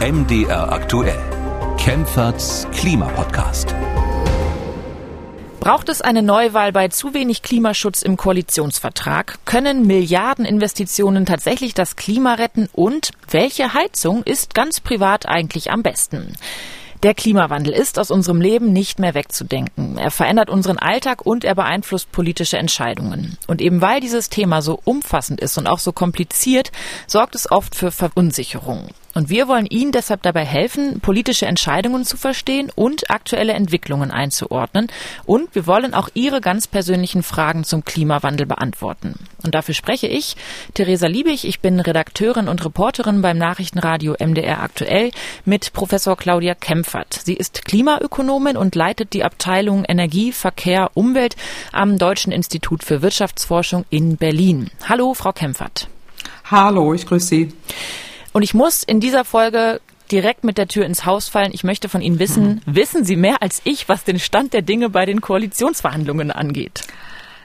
MDR aktuell. Kempferts Klimapodcast. Braucht es eine Neuwahl bei zu wenig Klimaschutz im Koalitionsvertrag? Können Milliardeninvestitionen tatsächlich das Klima retten? Und welche Heizung ist ganz privat eigentlich am besten? Der Klimawandel ist aus unserem Leben nicht mehr wegzudenken. Er verändert unseren Alltag und er beeinflusst politische Entscheidungen. Und eben weil dieses Thema so umfassend ist und auch so kompliziert, sorgt es oft für Verunsicherung. Und wir wollen Ihnen deshalb dabei helfen, politische Entscheidungen zu verstehen und aktuelle Entwicklungen einzuordnen. Und wir wollen auch Ihre ganz persönlichen Fragen zum Klimawandel beantworten. Und dafür spreche ich, Theresa Liebig. Ich bin Redakteurin und Reporterin beim Nachrichtenradio MDR aktuell mit Professor Claudia Kempfert. Sie ist Klimaökonomin und leitet die Abteilung Energie, Verkehr, Umwelt am Deutschen Institut für Wirtschaftsforschung in Berlin. Hallo, Frau Kempfert. Hallo, ich grüße Sie. Und ich muss in dieser Folge direkt mit der Tür ins Haus fallen. Ich möchte von Ihnen wissen, mhm. wissen Sie mehr als ich, was den Stand der Dinge bei den Koalitionsverhandlungen angeht?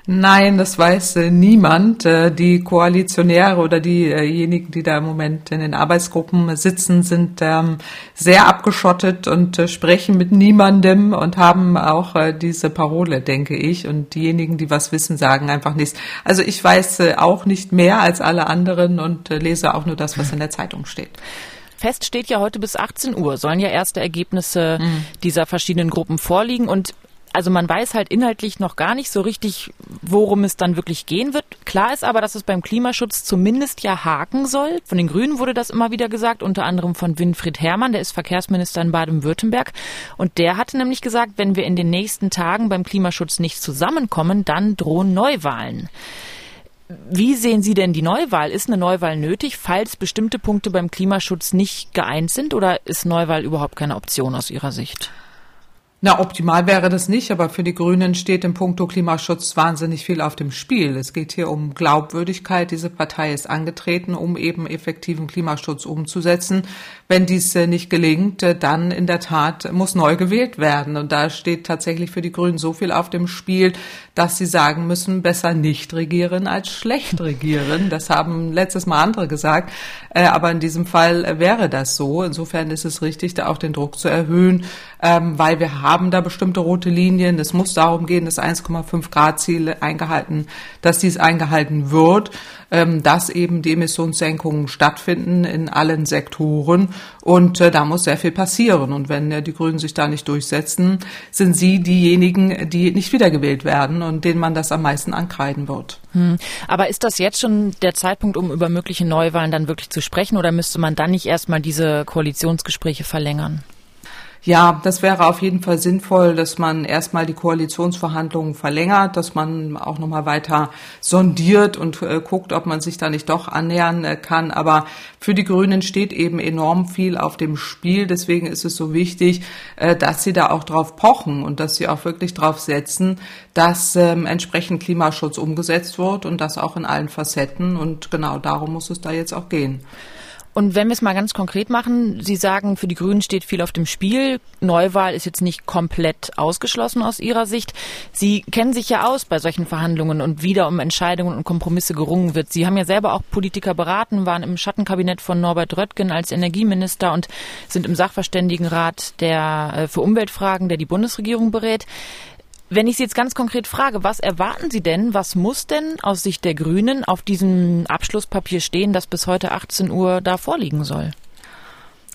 Nein, das weiß äh, niemand. Äh, die Koalitionäre oder diejenigen, die da im Moment in den Arbeitsgruppen sitzen, sind ähm, sehr abgeschottet und äh, sprechen mit niemandem und haben auch diese Parole, denke ich. Und diejenigen, die was wissen, sagen einfach nichts. Also ich weiß auch nicht mehr als alle anderen und lese auch nur das, was in der Zeitung steht. Fest steht ja heute bis 18 Uhr, sollen ja erste Ergebnisse mhm. dieser verschiedenen Gruppen vorliegen. Und also man weiß halt inhaltlich noch gar nicht so richtig, worum es dann wirklich gehen wird. Klar ist aber, dass es beim Klimaschutz zumindest ja haken soll. Von den Grünen wurde das immer wieder gesagt, unter anderem von Winfried Herrmann, der ist Verkehrsminister in Baden-Württemberg. Und der hatte nämlich gesagt, wenn wir in den nächsten Tagen beim Klimaschutz nicht zusammenkommen, dann drohen Neuwahlen. Wie sehen Sie denn die Neuwahl? Ist eine Neuwahl nötig, falls bestimmte Punkte beim Klimaschutz nicht geeint sind oder ist Neuwahl überhaupt keine Option aus Ihrer Sicht? Na, optimal wäre das nicht, aber für die Grünen steht im Punkto Klimaschutz wahnsinnig viel auf dem Spiel. Es geht hier um Glaubwürdigkeit. Diese Partei ist angetreten, um eben effektiven Klimaschutz umzusetzen. Wenn dies äh, nicht gelingt, äh, dann in der Tat muss neu gewählt werden. Und da steht tatsächlich für die Grünen so viel auf dem Spiel, dass sie sagen müssen, besser nicht regieren als schlecht regieren. Das haben letztes Mal andere gesagt. Äh, aber in diesem Fall wäre das so. Insofern ist es richtig, da auch den Druck zu erhöhen, ähm, weil wir haben da bestimmte rote Linien. Es muss darum gehen, das 1,5 Grad Ziel eingehalten, dass dies eingehalten wird, ähm, dass eben die Emissionssenkungen stattfinden in allen Sektoren. Und äh, da muss sehr viel passieren. Und wenn äh, die Grünen sich da nicht durchsetzen, sind sie diejenigen, die nicht wiedergewählt werden und denen man das am meisten ankreiden wird. Hm. Aber ist das jetzt schon der Zeitpunkt, um über mögliche Neuwahlen dann wirklich zu sprechen? Oder müsste man dann nicht erstmal diese Koalitionsgespräche verlängern? Ja, das wäre auf jeden Fall sinnvoll, dass man erstmal die Koalitionsverhandlungen verlängert, dass man auch nochmal weiter sondiert und äh, guckt, ob man sich da nicht doch annähern äh, kann. Aber für die Grünen steht eben enorm viel auf dem Spiel. Deswegen ist es so wichtig, äh, dass sie da auch drauf pochen und dass sie auch wirklich drauf setzen, dass ähm, entsprechend Klimaschutz umgesetzt wird und das auch in allen Facetten. Und genau darum muss es da jetzt auch gehen. Und wenn wir es mal ganz konkret machen, Sie sagen, für die Grünen steht viel auf dem Spiel. Neuwahl ist jetzt nicht komplett ausgeschlossen aus Ihrer Sicht. Sie kennen sich ja aus bei solchen Verhandlungen und wieder um Entscheidungen und Kompromisse gerungen wird. Sie haben ja selber auch Politiker beraten, waren im Schattenkabinett von Norbert Röttgen als Energieminister und sind im Sachverständigenrat der, äh, für Umweltfragen, der die Bundesregierung berät. Wenn ich Sie jetzt ganz konkret frage, was erwarten Sie denn, was muss denn aus Sicht der Grünen auf diesem Abschlusspapier stehen, das bis heute 18 Uhr da vorliegen soll?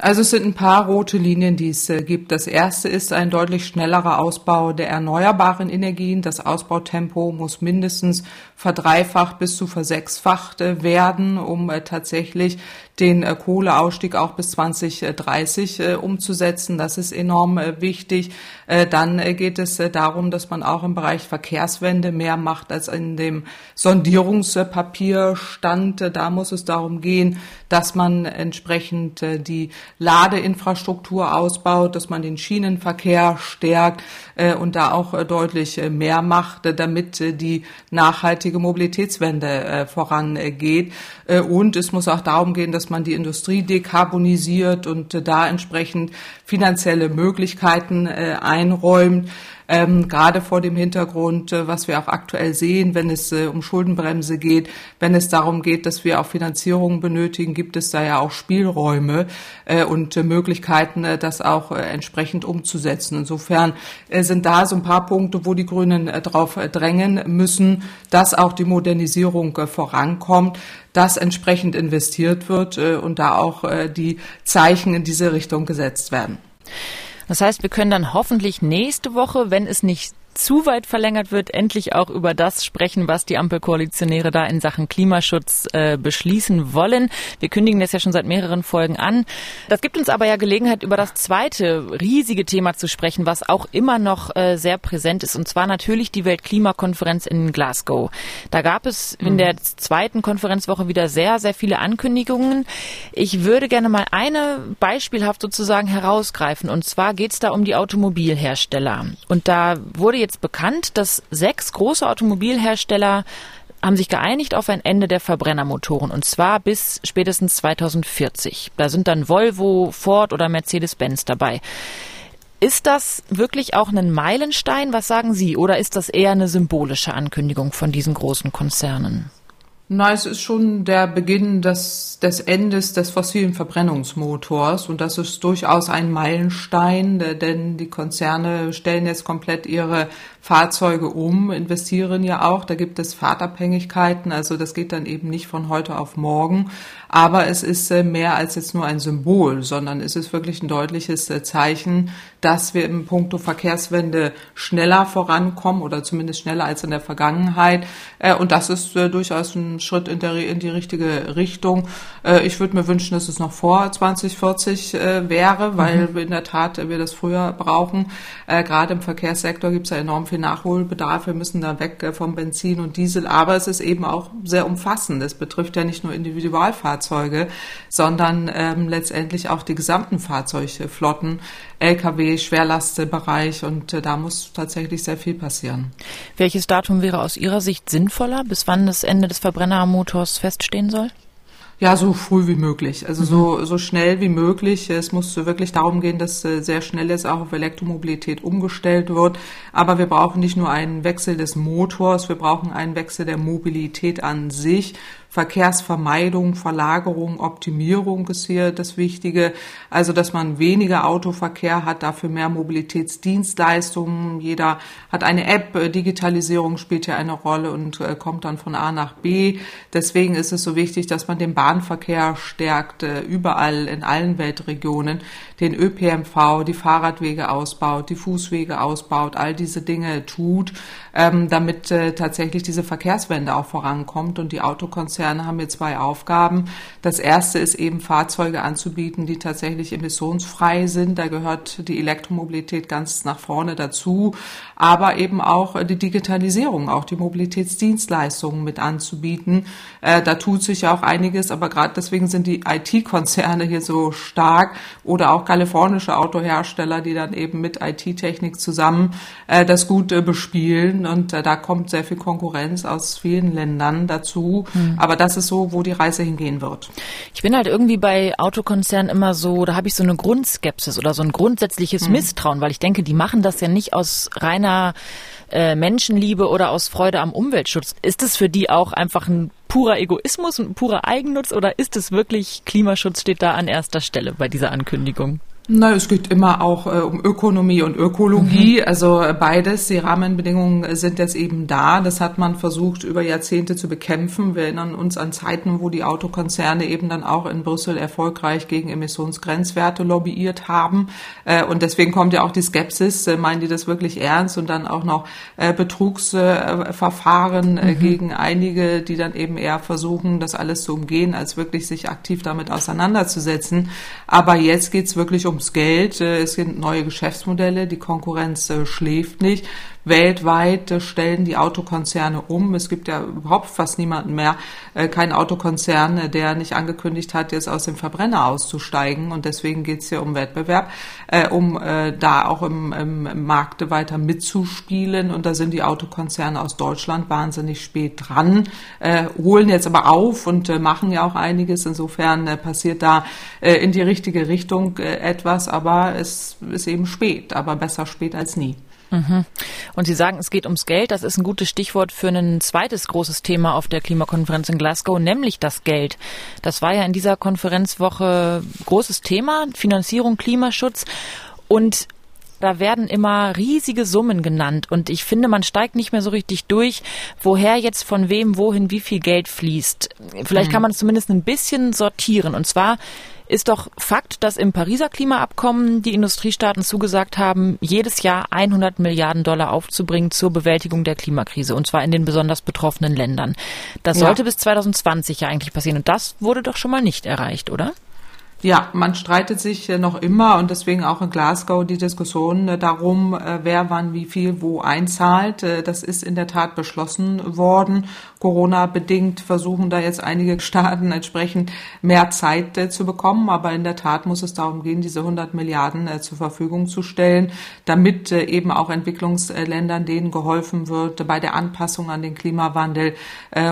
Also es sind ein paar rote Linien, die es äh, gibt. Das erste ist ein deutlich schnellerer Ausbau der erneuerbaren Energien. Das Ausbautempo muss mindestens verdreifacht bis zu versechsfacht äh, werden, um äh, tatsächlich den Kohleausstieg auch bis 2030 umzusetzen. Das ist enorm wichtig. Dann geht es darum, dass man auch im Bereich Verkehrswende mehr macht, als in dem Sondierungspapier stand. Da muss es darum gehen, dass man entsprechend die Ladeinfrastruktur ausbaut, dass man den Schienenverkehr stärkt, und da auch äh, deutlich äh, mehr macht, damit die nachhaltige Mobilitätswende vorangeht. Und es muss auch darum gehen, dass man die Industrie dekarbonisiert und da entsprechend finanzielle Möglichkeiten einräumt ähm, gerade vor dem Hintergrund, äh, was wir auch aktuell sehen, wenn es äh, um Schuldenbremse geht, wenn es darum geht, dass wir auch Finanzierung benötigen, gibt es da ja auch Spielräume äh, und äh, Möglichkeiten, äh, das auch äh, entsprechend umzusetzen. Insofern sind da so ein paar Punkte, wo die Grünen darauf drängen müssen, dass auch die Modernisierung vorankommt dass entsprechend investiert wird und da auch die Zeichen in diese Richtung gesetzt werden. Das heißt, wir können dann hoffentlich nächste Woche, wenn es nicht zu weit verlängert wird, endlich auch über das sprechen, was die Ampelkoalitionäre da in Sachen Klimaschutz äh, beschließen wollen. Wir kündigen das ja schon seit mehreren Folgen an. Das gibt uns aber ja Gelegenheit, über das zweite riesige Thema zu sprechen, was auch immer noch äh, sehr präsent ist, und zwar natürlich die Weltklimakonferenz in Glasgow. Da gab es in der zweiten Konferenzwoche wieder sehr, sehr viele Ankündigungen. Ich würde gerne mal eine beispielhaft sozusagen herausgreifen, und zwar geht es da um die Automobilhersteller. Und da wurde jetzt bekannt, dass sechs große Automobilhersteller haben sich geeinigt auf ein Ende der Verbrennermotoren und zwar bis spätestens 2040. Da sind dann Volvo, Ford oder Mercedes-Benz dabei. Ist das wirklich auch ein Meilenstein? Was sagen Sie? Oder ist das eher eine symbolische Ankündigung von diesen großen Konzernen? Na, es ist schon der Beginn des, des Endes des fossilen Verbrennungsmotors und das ist durchaus ein Meilenstein, denn die Konzerne stellen jetzt komplett ihre Fahrzeuge um, investieren ja auch. Da gibt es Fahrtabhängigkeiten, also das geht dann eben nicht von heute auf morgen. Aber es ist äh, mehr als jetzt nur ein Symbol, sondern es ist wirklich ein deutliches äh, Zeichen, dass wir im Punkto Verkehrswende schneller vorankommen oder zumindest schneller als in der Vergangenheit. Äh, und das ist durchaus ein Schritt in, der, in die richtige Richtung. Ich würde mir wünschen, dass es noch vor 2040 wäre, weil mhm. in der Tat wir das früher brauchen. Gerade im Verkehrssektor gibt es ja enorm viel Nachholbedarf. Wir müssen da weg äh, vom Benzin und Diesel. Aber es ist eben auch sehr umfassend. Es betrifft ja nicht nur Individualfahrzeuge, sondern ähm, letztendlich auch die gesamten Fahrzeugflotten, Lkw, Schwerlastbereich. Und äh, da muss tatsächlich sehr viel passieren. Welches Datum wäre aus Ihrer Sicht sinnvoller, bis wann das Ende des Verbrennermotors feststehen soll? Ja, so früh wie möglich. Also mhm. so, so schnell wie möglich. Es muss wirklich darum gehen, dass äh, sehr schnell jetzt auch auf Elektromobilität umgestellt wird. Aber wir brauchen nicht nur einen Wechsel des Motors, wir brauchen einen Wechsel der Mobilität an sich. Verkehrsvermeidung, Verlagerung, Optimierung ist hier das Wichtige. Also, dass man weniger Autoverkehr hat, dafür mehr Mobilitätsdienstleistungen. Jeder hat eine App, Digitalisierung spielt ja eine Rolle und äh, kommt dann von A nach B. Deswegen ist es so wichtig, dass man den Bahnverkehr stärkt, äh, überall in allen Weltregionen, den ÖPMV, die Fahrradwege ausbaut, die Fußwege ausbaut, all diese Dinge tut, ähm, damit äh, tatsächlich diese Verkehrswende auch vorankommt und die Autokonzerne Konzerne haben hier zwei Aufgaben. Das erste ist eben Fahrzeuge anzubieten, die tatsächlich emissionsfrei sind. Da gehört die Elektromobilität ganz nach vorne dazu, aber eben auch die Digitalisierung, auch die Mobilitätsdienstleistungen mit anzubieten. Äh, da tut sich ja auch einiges, aber gerade deswegen sind die IT-Konzerne hier so stark oder auch kalifornische Autohersteller, die dann eben mit IT-Technik zusammen äh, das gut äh, bespielen und da kommt sehr viel Konkurrenz aus vielen Ländern dazu. Mhm. Aber das ist so, wo die Reise hingehen wird. Ich bin halt irgendwie bei Autokonzernen immer so, da habe ich so eine Grundskepsis oder so ein grundsätzliches mhm. Misstrauen, weil ich denke, die machen das ja nicht aus reiner äh, Menschenliebe oder aus Freude am Umweltschutz. Ist es für die auch einfach ein purer Egoismus und ein purer Eigennutz oder ist es wirklich Klimaschutz steht da an erster Stelle bei dieser Ankündigung? Na, es geht immer auch äh, um Ökonomie und Ökologie, mhm. also äh, beides. Die Rahmenbedingungen sind jetzt eben da. Das hat man versucht, über Jahrzehnte zu bekämpfen. Wir erinnern uns an Zeiten, wo die Autokonzerne eben dann auch in Brüssel erfolgreich gegen Emissionsgrenzwerte lobbyiert haben. Äh, und deswegen kommt ja auch die Skepsis, äh, meinen die das wirklich ernst? Und dann auch noch äh, Betrugsverfahren äh, mhm. gegen einige, die dann eben eher versuchen, das alles zu umgehen, als wirklich sich aktiv damit auseinanderzusetzen. Aber jetzt geht's wirklich um ums Geld, äh, es sind neue Geschäftsmodelle, die Konkurrenz äh, schläft nicht. Weltweit stellen die Autokonzerne um. Es gibt ja überhaupt fast niemanden mehr, äh, kein Autokonzern, äh, der nicht angekündigt hat, jetzt aus dem Verbrenner auszusteigen. Und deswegen geht es hier um Wettbewerb, äh, um da auch im, im Markte weiter mitzuspielen. Und da sind die Autokonzerne aus Deutschland wahnsinnig spät dran, holen jetzt aber auf und machen ja auch einiges. Insofern passiert da in die richtige Richtung etwas, aber es ist eben spät, aber besser spät als nie. Mhm. Und Sie sagen, es geht ums Geld. Das ist ein gutes Stichwort für ein zweites großes Thema auf der Klimakonferenz in Glasgow, nämlich das Geld. Das war ja in dieser Konferenzwoche großes Thema, Finanzierung, Klimaschutz. Und da werden immer riesige Summen genannt und ich finde, man steigt nicht mehr so richtig durch, woher jetzt von wem, wohin, wie viel Geld fließt. Vielleicht mhm. kann man es zumindest ein bisschen sortieren. Und zwar ist doch Fakt, dass im Pariser Klimaabkommen die Industriestaaten zugesagt haben, jedes Jahr 100 Milliarden Dollar aufzubringen zur Bewältigung der Klimakrise, und zwar in den besonders betroffenen Ländern. Das sollte ja. bis 2020 ja eigentlich passieren, und das wurde doch schon mal nicht erreicht, oder? Ja, man streitet sich noch immer und deswegen auch in Glasgow die Diskussion äh, darum, äh, wer wann wie viel wo einzahlt. Äh, das ist in der Tat beschlossen worden. Corona-bedingt versuchen da jetzt einige Staaten entsprechend mehr Zeit zu bekommen. Aber in der Tat muss es darum gehen, diese 100 Milliarden zur Verfügung zu stellen, damit eben auch Entwicklungsländern denen geholfen wird bei der Anpassung an den Klimawandel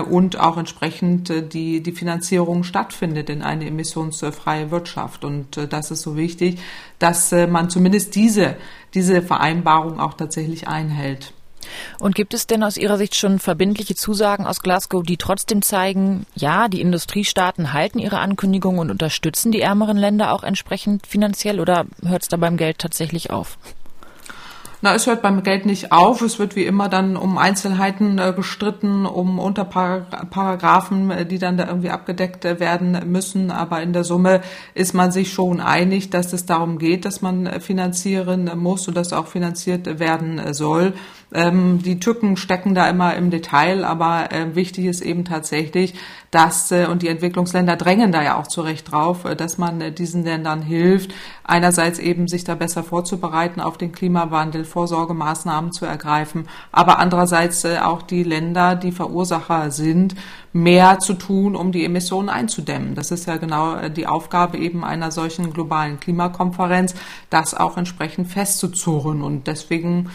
und auch entsprechend die, die Finanzierung stattfindet in eine emissionsfreie Wirtschaft. Und äh, das ist so wichtig, dass äh, man zumindest diese, diese Vereinbarung auch tatsächlich einhält. Und gibt es denn aus Ihrer Sicht schon verbindliche Zusagen aus Glasgow, die trotzdem zeigen, ja, die Industriestaaten halten ihre Ankündigungen und unterstützen die ärmeren Länder auch entsprechend finanziell oder hört es da beim Geld tatsächlich auf? Na, es hört beim Geld nicht auf. Es wird wie immer dann um Einzelheiten äh, gestritten, um Unterparagraphen, äh, die dann da irgendwie abgedeckt äh, werden müssen. Aber in der Summe ist man sich schon einig, dass es darum geht, dass man äh, finanzieren muss und dass auch finanziert werden soll. Ähm, die Tücken stecken da immer im Detail, aber äh, wichtig ist eben tatsächlich, dass, äh, und die Entwicklungsländer drängen da ja auch zu Recht drauf, äh, dass man äh, diesen Ländern hilft, einerseits eben sich da besser vorzubereiten auf den Klimawandel, Vorsorgemaßnahmen zu ergreifen, aber andererseits äh, auch die Länder, die Verursacher sind, mehr zu tun, um die Emissionen einzudämmen. Das ist ja genau äh, die Aufgabe eben einer solchen globalen Klimakonferenz, das auch entsprechend festzuzurren. Und deswegen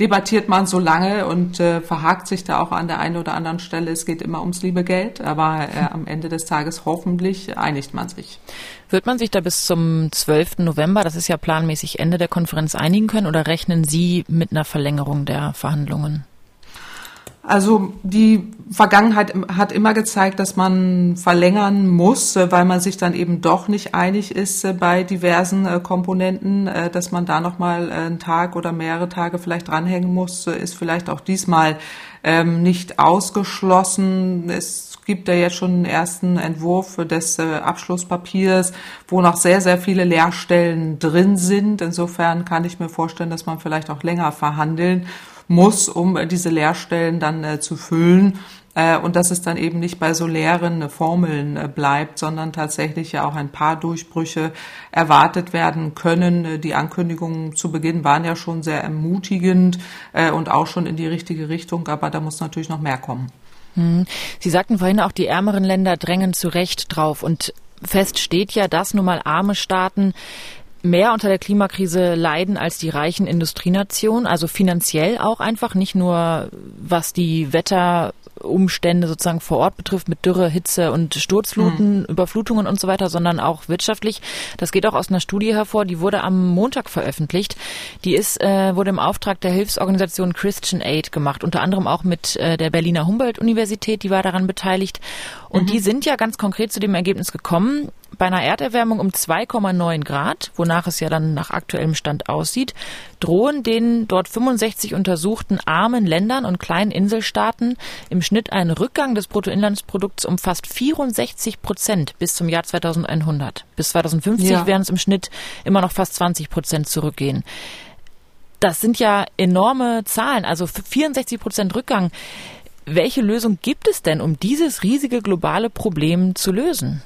debattiert man so lange und äh, verhakt sich da auch an der einen oder anderen Stelle. Es geht immer ums liebe Geld, aber äh, am Ende des Tages hoffentlich einigt man sich. Wird man sich da bis zum 12. November, das ist ja planmäßig Ende der Konferenz, einigen können oder rechnen Sie mit einer Verlängerung der Verhandlungen? Also die Vergangenheit hat immer gezeigt, dass man verlängern muss, äh, weil man sich dann eben doch nicht einig ist äh, bei diversen äh, Komponenten, dass man da noch mal einen Tag oder mehrere Tage vielleicht dranhängen muss, ist vielleicht auch diesmal ähm, nicht ausgeschlossen. Es gibt ja jetzt schon einen ersten Entwurf des Abschlusspapiers, wo noch sehr, sehr viele Leerstellen drin sind. Insofern kann ich mir vorstellen, dass man vielleicht auch länger verhandeln muss, um äh, diese Leerstellen dann äh, zu füllen äh, und dass es dann eben nicht bei so leeren Formeln bleibt, sondern tatsächlich ja auch ein paar Durchbrüche erwartet werden können. Die Ankündigungen zu Beginn waren ja schon sehr ermutigend und auch schon in die richtige Richtung, aber da muss natürlich noch mehr kommen. Hm. Sie sagten vorhin auch, die ärmeren Länder drängen zu Recht drauf und fest steht ja, dass nun mal arme Staaten mehr unter der Klimakrise leiden als die reichen Industrienationen, also finanziell auch einfach, nicht nur was die Wetterumstände sozusagen vor Ort betrifft mit Dürre, Hitze und Sturzfluten, mhm. Überflutungen und so weiter, sondern auch wirtschaftlich. Das geht auch aus einer Studie hervor, die wurde am Montag veröffentlicht. Die ist äh, wurde im Auftrag der Hilfsorganisation Christian Aid gemacht, unter anderem auch mit äh, der Berliner Humboldt-Universität, die war daran beteiligt. Und mhm. die sind ja ganz konkret zu dem Ergebnis gekommen, bei einer Erderwärmung um 2,9 Grad, wonach es ja dann nach aktuellem Stand aussieht, drohen den dort 65 untersuchten armen Ländern und kleinen Inselstaaten im Schnitt ein Rückgang des Bruttoinlandsprodukts um fast 64 Prozent bis zum Jahr 2100. Bis 2050 ja. werden es im Schnitt immer noch fast 20 Prozent zurückgehen. Das sind ja enorme Zahlen, also 64 Prozent Rückgang. Welche Lösung gibt es denn, um dieses riesige globale Problem zu lösen?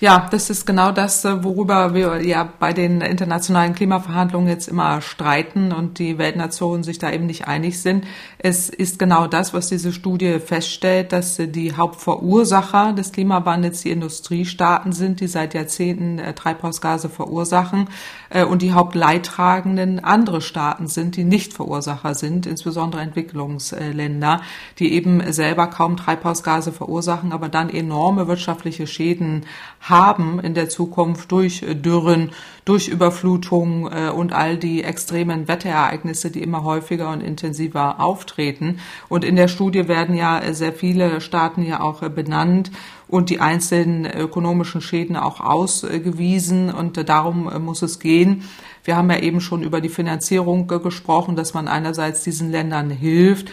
Ja, das ist genau das, äh, worüber wir ja bei den internationalen Klimaverhandlungen jetzt immer streiten und die Weltnationen sich da eben nicht einig sind. Es ist genau das, was diese Studie feststellt, dass die Hauptverursacher des Klimawandels die Industriestaaten sind, die seit Jahrzehnten äh, Treibhausgase verursachen äh, und die Hauptleidtragenden andere Staaten sind, die nicht Verursacher sind, insbesondere Entwicklungsländer, die eben selber kaum Treibhausgase verursachen, aber dann enorme wirtschaftliche Schäden haben in der Zukunft durch Dürren, durch Überflutungen äh, und all die extremen Wetterereignisse, die immer häufiger und intensiver auftreten. Und in der Studie werden ja äh, sehr viele Staaten ja auch benannt und die einzelnen ökonomischen Schäden auch ausgewiesen. Und darum muss es gehen. Wir haben ja eben schon über die Finanzierung gesprochen, dass man einerseits diesen Ländern hilft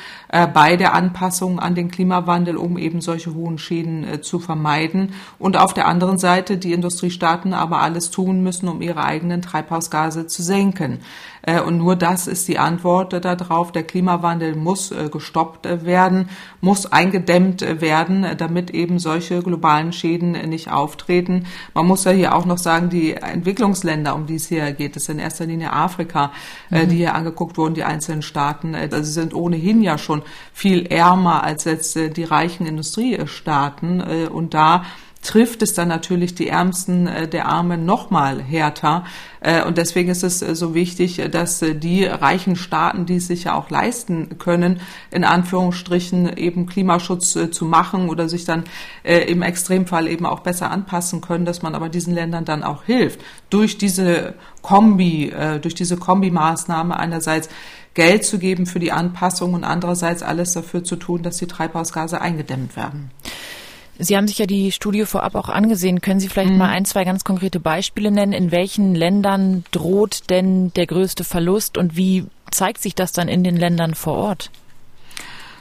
bei der Anpassung an den Klimawandel, um eben solche hohen Schäden zu vermeiden. Und auf der anderen Seite die Industriestaaten aber alles tun müssen, um ihre eigenen Treibhausgase zu senken. Äh, und nur das ist die Antwort darauf. Der Klimawandel muss äh, gestoppt äh, werden, muss eingedämmt werden, damit eben solche globalen Schäden nicht auftreten. Man muss ja hier auch noch sagen, die Entwicklungsländer, um die es hier geht, das ist in erster Linie Afrika, mhm. die hier angeguckt wurden, die einzelnen Staaten, also sind ohnehin ja schon viel ärmer als jetzt die reichen Industriestaaten. Und da trifft es dann natürlich die Ärmsten äh, der Armen noch mal härter. Äh, und deswegen ist es äh, so wichtig, dass die reichen Staaten, die es sich ja auch leisten können, in Anführungsstrichen eben Klimaschutz zu machen oder sich dann im Extremfall eben auch besser anpassen können, dass man aber diesen Ländern dann auch hilft. Durch diese Kombi, durch diese Kombimaßnahme einerseits Geld zu geben für die Anpassung und andererseits alles dafür zu tun, dass die Treibhausgase eingedämmt werden. Sie haben sich ja die Studie vorab auch angesehen. Können Sie vielleicht mhm. mal ein, zwei ganz konkrete Beispiele nennen? In welchen Ländern droht denn der größte Verlust und wie zeigt sich das dann in den Ländern vor Ort?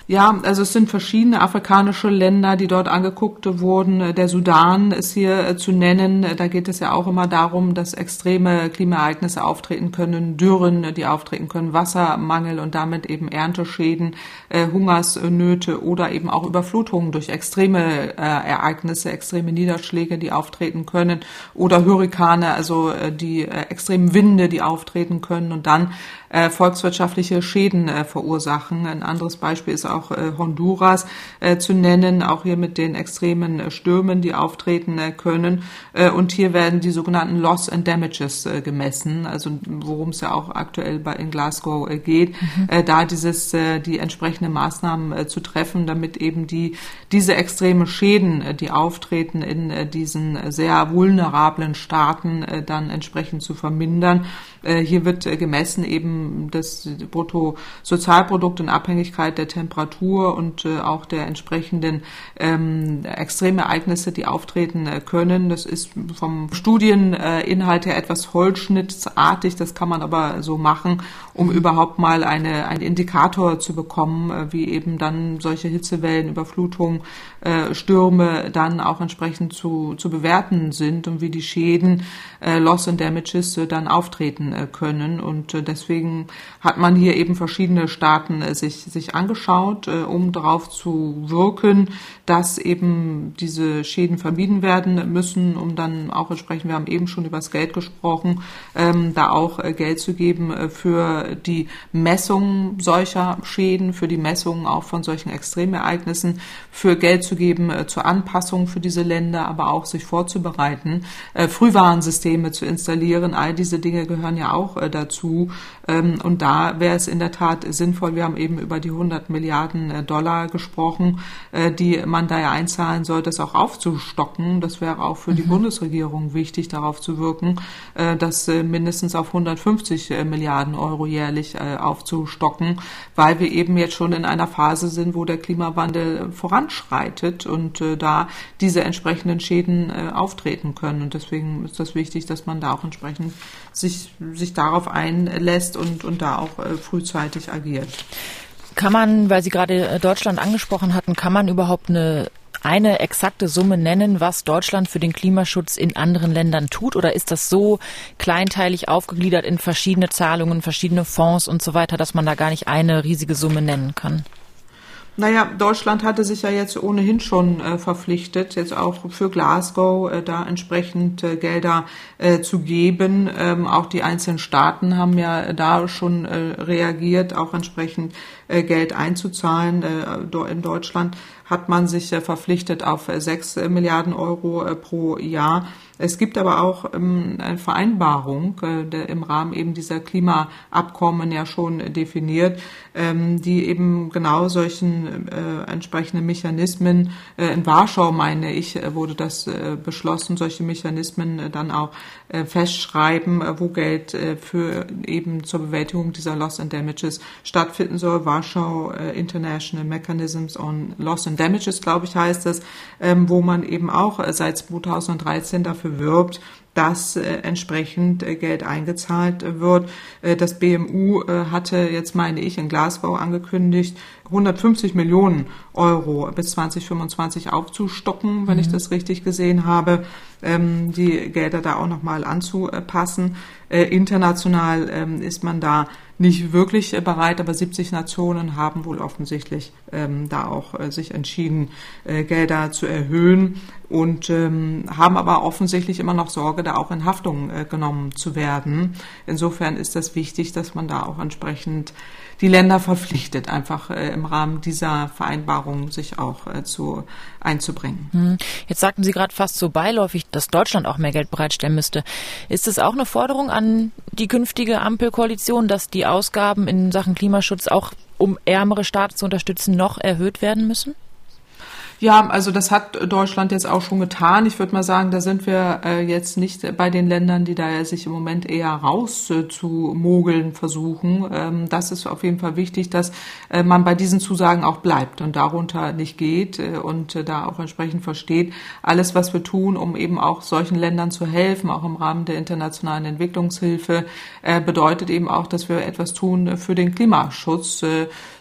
Ja, also es sind verschiedene afrikanische Länder, die dort angeguckt wurden. Der Sudan ist hier äh, zu nennen. Da geht es ja auch immer darum, dass extreme Klimaereignisse auftreten können, Dürren, die auftreten können, Wassermangel und damit eben Ernteschäden, äh, Hungersnöte oder eben auch Überflutungen durch extreme äh, Ereignisse, extreme Niederschläge, die auftreten können oder Hurrikane, also die extremen Winde, die auftreten können und dann äh, volkswirtschaftliche Schäden äh, verursachen. Ein anderes Beispiel ist auch äh, Honduras äh, zu nennen, auch hier mit den extremen äh, Stürmen, die auftreten äh, können. Äh, und hier werden die sogenannten Loss and Damages äh, gemessen, also worum es ja auch aktuell bei in Glasgow äh, geht, mhm. äh, da dieses äh, die entsprechenden Maßnahmen äh, zu treffen, damit eben die diese extreme Schäden, äh, die auftreten in äh, diesen sehr vulnerablen Staaten, äh, dann entsprechend zu vermindern. Äh, hier wird äh, gemessen eben das Bruttosozialprodukt in Abhängigkeit der Temperatur und äh, auch der entsprechenden ähm, Extremereignisse, die auftreten können. Das ist vom Studieninhalt her etwas holzschnittsartig. Das kann man aber so machen, um überhaupt mal eine, einen Indikator zu bekommen, wie eben dann solche Hitzewellen, Überflutungen, Stürme dann auch entsprechend zu, zu bewerten sind und wie die Schäden, Loss and Damages dann auftreten äh, können. Und äh, deswegen hat man hier eben verschiedene Staaten äh, sich, sich angeschaut, um darauf zu wirken, dass eben diese Schäden vermieden werden müssen, um dann auch entsprechend, wir haben eben schon über das Geld gesprochen, ähm, da auch Geld zu geben für die Messung solcher Schäden, für die Messung auch von solchen Extremereignissen, für Geld zu geben zur Anpassung für diese Länder, aber auch sich vorzubereiten, Frühwarnsysteme zu installieren. All diese Dinge gehören ja auch äh, dazu. Ähm, und da wäre es in der Tat sinnvoll, wir haben eben über die 100 Milliarden äh, Dollar gesprochen, äh, die man da ja einzahlen soll, das auch aufzustocken. Das wäre auch für mhm. die Bundesregierung wichtig, darauf zu wirken, das mindestens auf 150 Milliarden Euro jährlich aufzustocken, weil wir eben jetzt schon in einer Phase sind, wo der Klimawandel voranschreitet und da diese entsprechenden Schäden auftreten können. Und deswegen ist das wichtig, dass man da auch entsprechend sich, sich darauf einlässt und, und da auch äh, frühzeitig agiert. Kann man, weil Sie gerade äh, Deutschland angesprochen hatten, kann man überhaupt eine eine exakte Summe nennen, was Deutschland für den Klimaschutz in anderen Ländern tut? Oder ist das so kleinteilig aufgegliedert in verschiedene Zahlungen, verschiedene Fonds und so weiter, dass man da gar nicht eine riesige Summe nennen kann? Naja, Deutschland hatte sich ja jetzt ohnehin schon äh, verpflichtet, jetzt auch für Glasgow äh, da entsprechend äh, Gelder äh, zu geben. Ähm, auch die einzelnen Staaten haben ja da schon äh, reagiert, auch entsprechend äh, Geld einzuzahlen. in Deutschland hat man sich verpflichtet auf sechs Milliarden Euro pro Jahr. Es gibt aber auch ähm, eine Vereinbarung, im Rahmen eben dieser Klimaabkommen ja schon definiert, ähm, die eben genau solchen äh, entsprechenden Mechanismen, äh, in Warschau meine ich, wurde das beschlossen, solche Mechanismen dann auch festschreiben, wo Geld für eben zur Bewältigung dieser Loss and Damages stattfinden soll. Warschau International Mechanisms on Loss and Damages, glaube ich, heißt es, ähm, wo man eben auch seit 2013 dafür dafür wirbt, dass äh, entsprechend äh, Geld eingezahlt wird. Äh, das BMU hatte jetzt, meine ich, in Glasgow angekündigt, 150 Millionen Euro bis 2025 aufzustocken, wenn mhm. ich das richtig gesehen habe, ähm, die Gelder da auch nochmal anzupassen. International ähm, ist man da nicht wirklich bereit, aber 70 Nationen haben wohl offensichtlich ähm, da auch sich entschieden, Gelder zu erhöhen und ähm, haben aber offensichtlich immer noch Sorge, da auch in Haftung äh, genommen zu werden. Insofern ist das wichtig, dass man da auch entsprechend die Länder verpflichtet, einfach äh, im Rahmen dieser Vereinbarung sich auch äh, zu einzubringen. Hm. Jetzt sagten Sie gerade fast so beiläufig, dass Deutschland auch mehr Geld bereitstellen müsste. Ist es auch eine Forderung an die künftige Ampelkoalition, dass die Ausgaben in Sachen Klimaschutz auch um ärmere Staaten zu unterstützen, noch erhöht werden müssen? Ja, also das hat Deutschland jetzt auch schon getan. Ich würde mal sagen, da sind wir äh, jetzt nicht bei den Ländern, die da sich im Moment eher raus äh, zu mogeln versuchen. Ähm, das ist auf jeden Fall wichtig, dass äh, man bei diesen Zusagen auch bleibt und darunter nicht geht und da auch entsprechend versteht, alles, was wir tun, um eben auch solchen Ländern zu helfen, auch im Rahmen der internationalen Entwicklungshilfe, bedeutet eben auch, dass wir etwas tun für den Klimaschutz.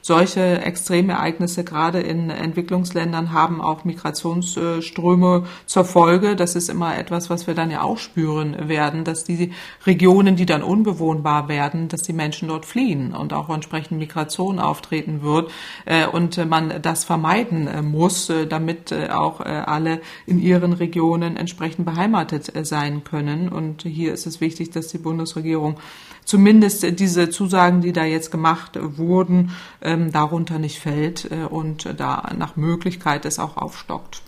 Solche Extremereignisse gerade in Entwicklungsländern haben auch Migrationsströme zur Folge. Das ist immer etwas, was wir dann ja auch spüren werden, dass die Regionen, die dann unbewohnbar werden, dass die Menschen dort fliehen und auch entsprechend Migration auftreten wird äh, und man das vermeiden äh, muss, äh, damit auch alle in ihren Regionen entsprechend beheimatet sein können. Und hier ist es wichtig, dass die Bundesregierung zumindest diese Zusagen, die da jetzt gemacht wurden, ähm, darunter nicht fällt äh, und da nach Möglichkeit es auch aufstockt.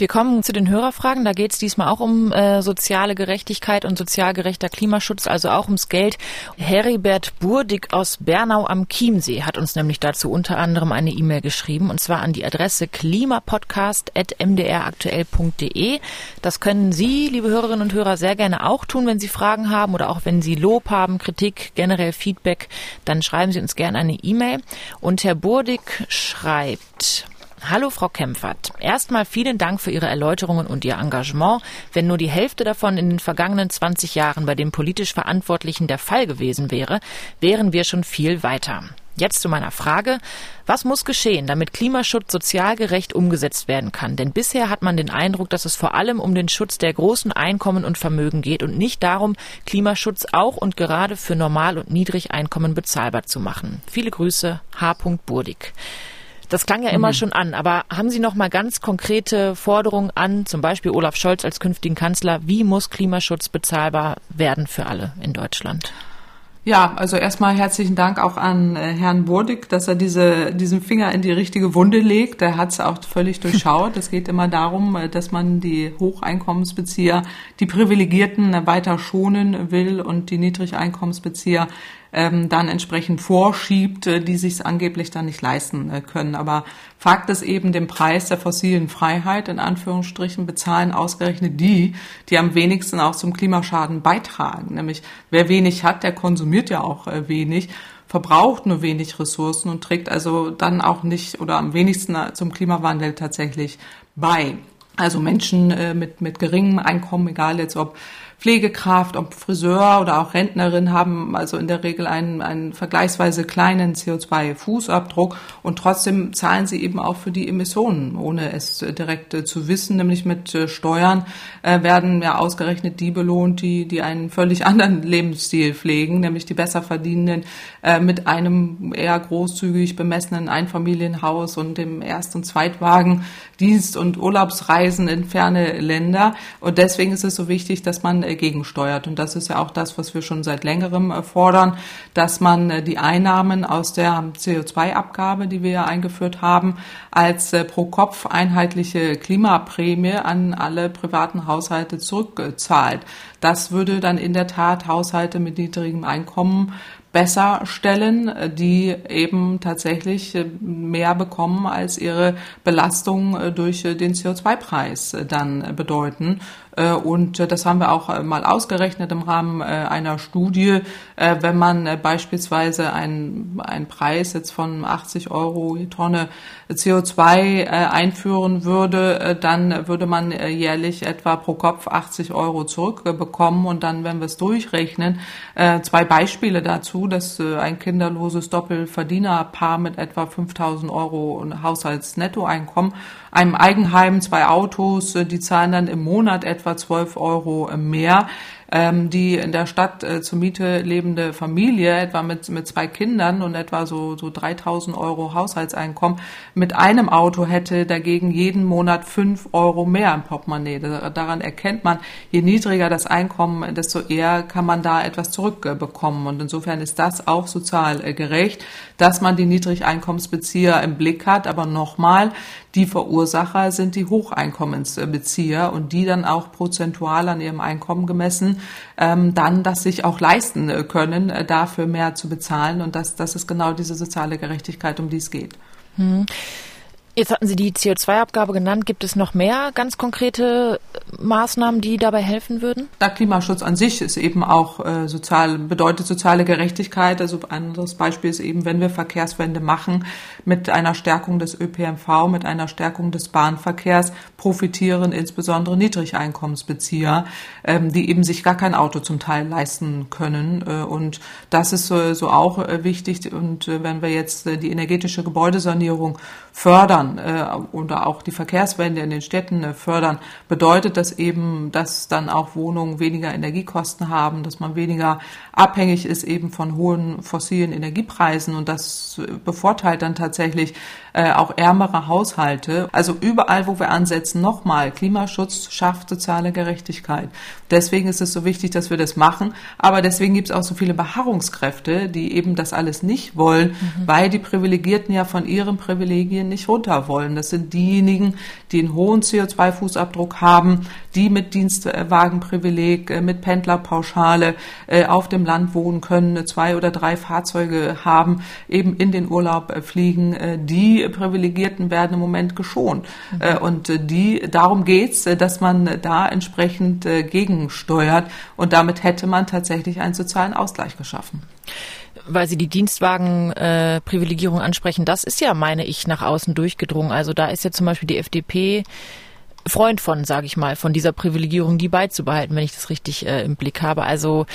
Wir kommen zu den Hörerfragen. Da geht es diesmal auch um äh, soziale Gerechtigkeit und sozial gerechter Klimaschutz, also auch ums Geld. Heribert Burdig aus Bernau am Chiemsee hat uns nämlich dazu unter anderem eine E-Mail geschrieben, und zwar an die Adresse klimapodcast.mdraktuell.de. Das können Sie, liebe Hörerinnen und Hörer, sehr gerne auch tun, wenn Sie Fragen haben oder auch wenn Sie Lob haben, Kritik, generell Feedback, dann schreiben Sie uns gerne eine E-Mail. Und Herr Burdig schreibt, Hallo Frau Kempfert. Erstmal vielen Dank für Ihre Erläuterungen und Ihr Engagement. Wenn nur die Hälfte davon in den vergangenen 20 Jahren bei den politisch Verantwortlichen der Fall gewesen wäre, wären wir schon viel weiter. Jetzt zu meiner Frage. Was muss geschehen, damit Klimaschutz sozial gerecht umgesetzt werden kann? Denn bisher hat man den Eindruck, dass es vor allem um den Schutz der großen Einkommen und Vermögen geht und nicht darum, Klimaschutz auch und gerade für Normal- und Niedrigeinkommen bezahlbar zu machen. Viele Grüße, H. Burdig. Das klang ja immer mhm. schon an, aber haben Sie noch mal ganz konkrete Forderungen an, zum Beispiel Olaf Scholz als künftigen Kanzler? Wie muss Klimaschutz bezahlbar werden für alle in Deutschland? Ja, also erstmal herzlichen Dank auch an äh, Herrn Burdig, dass er diese, diesen Finger in die richtige Wunde legt. Er hat es auch völlig durchschaut. Es geht immer darum, äh, dass man die Hocheinkommensbezieher, die Privilegierten äh, weiter schonen will und die Niedrigeinkommensbezieher ähm, dann entsprechend vorschiebt, äh, die sich angeblich dann nicht leisten äh, können. Aber Fakt ist eben, den Preis der fossilen Freiheit in Anführungsstrichen bezahlen ausgerechnet die, die am wenigsten auch zum Klimaschaden beitragen. Nämlich wer wenig hat, der konsumiert ja auch äh, wenig verbraucht nur wenig Ressourcen und trägt also dann auch nicht oder am wenigsten zum Klimawandel tatsächlich bei. Also Menschen äh, mit, mit geringem Einkommen, egal jetzt ob Pflegekraft, ob Friseur oder auch Rentnerin haben also in der Regel einen, einen vergleichsweise kleinen CO2-Fußabdruck und trotzdem zahlen sie eben auch für die Emissionen, ohne es direkt zu wissen, nämlich mit Steuern äh, werden ja ausgerechnet die belohnt, die, die einen völlig anderen Lebensstil pflegen, nämlich die besser verdienenden äh, mit einem eher großzügig bemessenen Einfamilienhaus und dem Erst- und Zweitwagen, Dienst- und Urlaubsreisen in ferne Länder. Und deswegen ist es so wichtig, dass man äh, gegensteuert. Und das ist ja auch das, was wir schon seit längerem äh, fordern, dass man äh, die Einnahmen aus der CO2-Abgabe, die wir ja eingeführt haben, als äh, pro Kopf einheitliche Klimaprämie an alle privaten Haushalte zurückzahlt. Das würde dann in der Tat Haushalte mit niedrigem Einkommen besser stellen, die eben tatsächlich mehr bekommen, als ihre Belastung durch den CO2-Preis dann bedeuten. Äh, und äh, das haben wir auch äh, mal ausgerechnet im Rahmen einer Studie. Wenn man beispielsweise einen, einen Preis jetzt von 80 Euro je Tonne CO2 einführen würde, dann würde man jährlich etwa pro Kopf 80 Euro zurückbekommen. Und dann, wenn wir es durchrechnen, zwei Beispiele dazu, dass ein kinderloses Doppelverdienerpaar mit etwa 5000 Euro Haushaltsnettoeinkommen, einem Eigenheim, zwei Autos, die zahlen dann im Monat etwa etwa 12 Euro mehr ähm, die in der Stadt äh, zur Miete lebende Familie, etwa mit, mit zwei Kindern und etwa so, so 3000 Euro Haushaltseinkommen, mit einem Auto hätte dagegen jeden Monat 5 Euro mehr im Portemonnaie. Daran erkennt man, je niedriger das Einkommen, desto eher kann man da etwas zurückbekommen. Und insofern ist das auch sozial äh, gerecht, dass man die Niedrigeinkommensbezieher im Blick hat. Aber nochmal, die Verursacher sind die Hocheinkommensbezieher und die dann auch prozentual an ihrem Einkommen gemessen ähm, dann das sich auch leisten können, äh, dafür mehr zu bezahlen. Und das, das ist genau diese soziale Gerechtigkeit, um die es geht. Hm. Jetzt hatten Sie die CO2-Abgabe genannt. Gibt es noch mehr ganz konkrete Maßnahmen, die dabei helfen würden? Der Klimaschutz an sich ist eben auch äh, sozial, bedeutet soziale Gerechtigkeit. Also ein anderes Beispiel ist eben, wenn wir Verkehrswende machen, mit einer Stärkung des ÖPNV, mit einer Stärkung des Bahnverkehrs profitieren insbesondere Niedrigeinkommensbezieher, ähm, die eben sich gar kein Auto zum Teil leisten können. Äh, und das ist so, so auch äh, wichtig. Und äh, wenn wir jetzt äh, die energetische Gebäudesanierung fördern, fördern äh, oder auch die Verkehrswende in den Städten äh, fördern, bedeutet das eben, dass dann auch Wohnungen weniger Energiekosten haben, dass man weniger abhängig ist eben von hohen fossilen Energiepreisen und das bevorteilt dann tatsächlich äh, auch ärmere Haushalte. Also überall, wo wir ansetzen, nochmal, Klimaschutz schafft soziale Gerechtigkeit. Deswegen ist es so wichtig, dass wir das machen, aber deswegen gibt es auch so viele Beharrungskräfte, die eben das alles nicht wollen, mhm. weil die Privilegierten ja von ihren Privilegien nicht runter wollen. Das sind diejenigen, die einen hohen CO2-Fußabdruck haben, die mit Dienstwagenprivileg, äh, mit Pendlerpauschale äh, auf dem Land wohnen können, zwei oder drei Fahrzeuge haben, eben in den Urlaub äh, fliegen, die Privilegierten werden im Moment geschont. Mhm. Und die, darum geht's, dass man da entsprechend gegensteuert und damit hätte man tatsächlich einen sozialen Ausgleich geschaffen weil Sie die Dienstwagenprivilegierung äh, ansprechen, das ist ja, meine ich, nach außen durchgedrungen. Also da ist ja zum Beispiel die FDP Freund von, sage ich mal, von dieser Privilegierung, die beizubehalten, wenn ich das richtig äh, im Blick habe. Also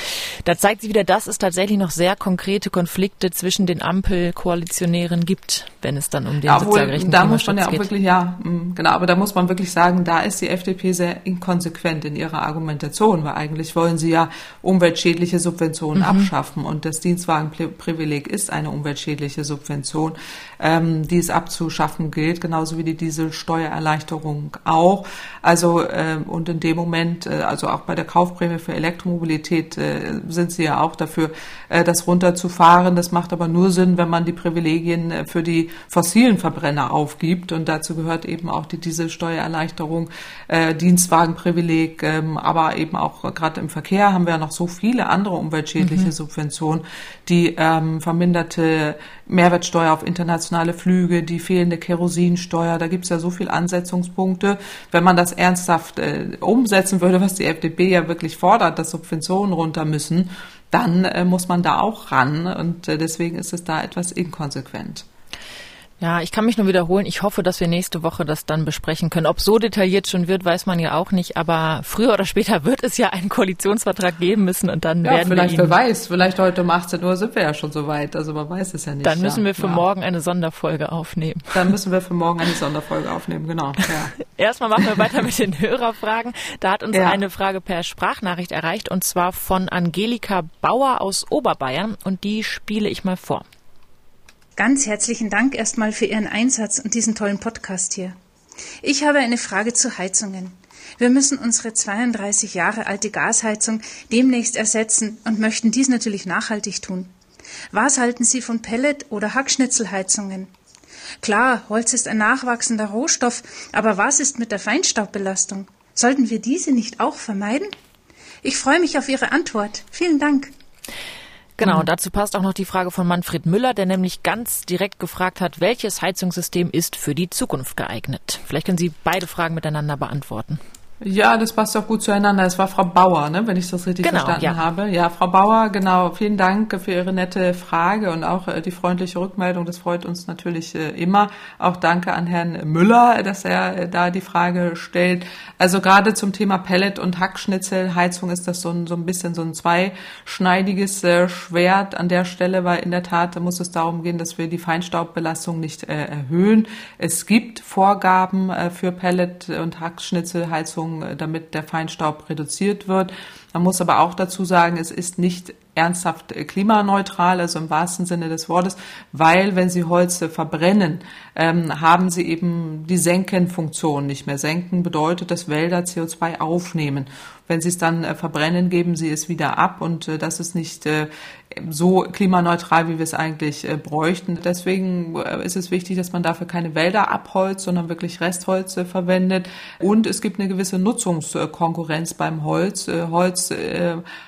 da zeigt sich wieder, dass es tatsächlich noch sehr konkrete Konflikte zwischen den Ampelkoalitionären gibt, wenn es dann um den ja, sozialgerechten Da muss man ja auch geht. wirklich, ja, mm, genau, aber da muss man wirklich sagen, da ist die FDP sehr inkonsequent in ihrer Argumentation, weil eigentlich wollen sie ja umweltschädliche Subventionen mhm. abschaffen und das Dienstwagenprivileg ist eine umweltschädliche Subvention, ähm, die es abzuschaffen gilt, genauso wie die Dieselsteuererleichterung auch auch. Also äh, und in dem Moment, äh, also auch bei der Kaufprämie für Elektromobilität äh, sind sie ja auch dafür, äh, das runterzufahren. Das macht aber nur Sinn, wenn man die Privilegien äh, für die fossilen Verbrenner aufgibt. Und dazu gehört eben auch die Dieselsteuererleichterung, äh, Dienstwagenprivileg, äh, aber eben auch gerade im Verkehr haben wir ja noch so viele andere umweltschädliche mhm. Subventionen, die ähm, verminderte Mehrwertsteuer auf internationale Flüge, die fehlende Kerosinsteuer, da gibt es ja so viele Ansetzungspunkte. Wenn man das ernsthaft äh, umsetzen würde, was die FDP ja wirklich fordert, dass Subventionen runter müssen, dann äh, muss man da auch ran und äh, deswegen ist es da etwas inkonsequent. Ja, ich kann mich nur wiederholen. Ich hoffe, dass wir nächste Woche das dann besprechen können. Ob so detailliert schon wird, weiß man ja auch nicht. Aber früher oder später wird es ja einen Koalitionsvertrag geben müssen und dann ja, werden vielleicht, wir ihn, wer weiß, vielleicht heute um 18 Uhr sind wir ja schon so weit. Also man weiß es ja nicht. Dann müssen ja. wir für ja. morgen eine Sonderfolge aufnehmen. Dann müssen wir für morgen eine Sonderfolge aufnehmen, genau. Ja. Erstmal machen wir weiter mit den Hörerfragen. Da hat uns eine Frage per Sprachnachricht erreicht und zwar von Angelika Bauer aus Oberbayern und die spiele ich mal vor. Ganz herzlichen Dank erstmal für Ihren Einsatz und diesen tollen Podcast hier. Ich habe eine Frage zu Heizungen. Wir müssen unsere 32 Jahre alte Gasheizung demnächst ersetzen und möchten dies natürlich nachhaltig tun. Was halten Sie von Pellet- oder Hackschnitzelheizungen? Klar, Holz ist ein nachwachsender Rohstoff, aber was ist mit der Feinstaubbelastung? Sollten wir diese nicht auch vermeiden? Ich freue mich auf Ihre Antwort. Vielen Dank. Genau, dazu passt auch noch die Frage von Manfred Müller, der nämlich ganz direkt gefragt hat, welches Heizungssystem ist für die Zukunft geeignet. Vielleicht können Sie beide Fragen miteinander beantworten. Ja, das passt auch gut zueinander. Es war Frau Bauer, ne, wenn ich das richtig Genau, verstanden ja. habe. Ja, Frau Bauer, genau. Vielen Dank für Ihre nette Frage und auch äh, die freundliche Rückmeldung. Das freut uns natürlich äh, immer. Auch danke an Herrn Müller, dass er äh, da die Frage stellt. Also gerade zum Thema Pellet- und Hackschnitzelheizung ist das so ein, so ein bisschen so ein zweischneidiges Schwert an der Stelle, weil in der Tat muss es darum gehen, dass wir die Feinstaubbelastung nicht erhöhen. Es gibt Vorgaben für Pellet- und Hackschnitzelheizung, äh, damit der Feinstaub reduziert wird. Man muss aber auch dazu sagen, es ist nicht ernsthaft äh, klimaneutral, also im wahrsten Sinne des Wortes, weil wenn Sie Holz äh, verbrennen, ähm, haben Sie eben die Senkenfunktion nicht mehr. Senken bedeutet, dass Wälder CO2 aufnehmen. Wenn Sie es dann äh, verbrennen, geben Sie es wieder ab und äh, das ist nicht äh, so klimaneutral, wie wir es eigentlich äh, bräuchten. Deswegen äh, ist es wichtig, dass man dafür keine Wälder abholzt, sondern wirklich Restholz verwendet. Und es gibt eine gewisse Nutzungskonkurrenz beim Holz. Äh, Holz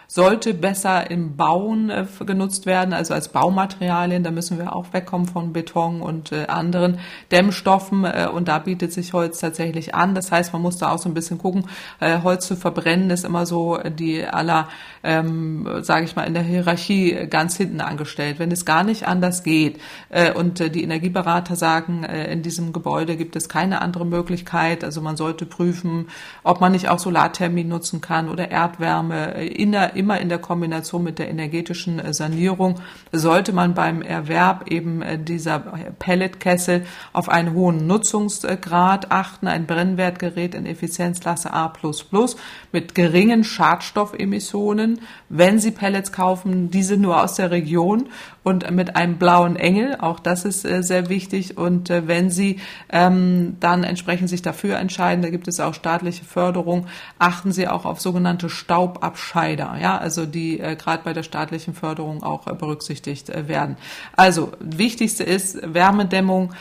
sollte besser im Bauen äh, genutzt werden, also als Baumaterialien. Da müssen wir auch wegkommen von Beton und äh, anderen Dämmstoffen. Äh, und da bietet sich Holz tatsächlich an. Das heißt, man muss da auch so ein bisschen gucken. Äh, Holz zu verbrennen ist immer so die aller, ähm, sage ich mal, in der Hierarchie ganz hinten angestellt. Wenn es gar nicht anders geht äh, und äh, die Energieberater sagen, in diesem Gebäude gibt es keine andere Möglichkeit. Also man sollte prüfen, ob man nicht auch Solarthermie nutzen kann oder Erdwärme in der, immer in der Kombination mit der energetischen äh, Sanierung sollte man beim Erwerb eben äh, dieser Pelletkessel auf einen hohen Nutzungsgrad achten, ein Brennwertgerät in Effizienzklasse A++ mit geringen Schadstoffemissionen. Wenn Sie Pellets kaufen, diese nur aus der Region und mit einem blauen Engel, auch das ist äh, sehr wichtig. Und äh, wenn Sie ähm, dann entsprechend sich dafür entscheiden, da gibt es auch staatliche Förderung, achten Sie auch auf sogenannte Staubabscheider, ja, also die äh, gerade bei der staatlichen Förderung auch äh, berücksichtigt werden. Also wichtigste ist Wärmedämmung,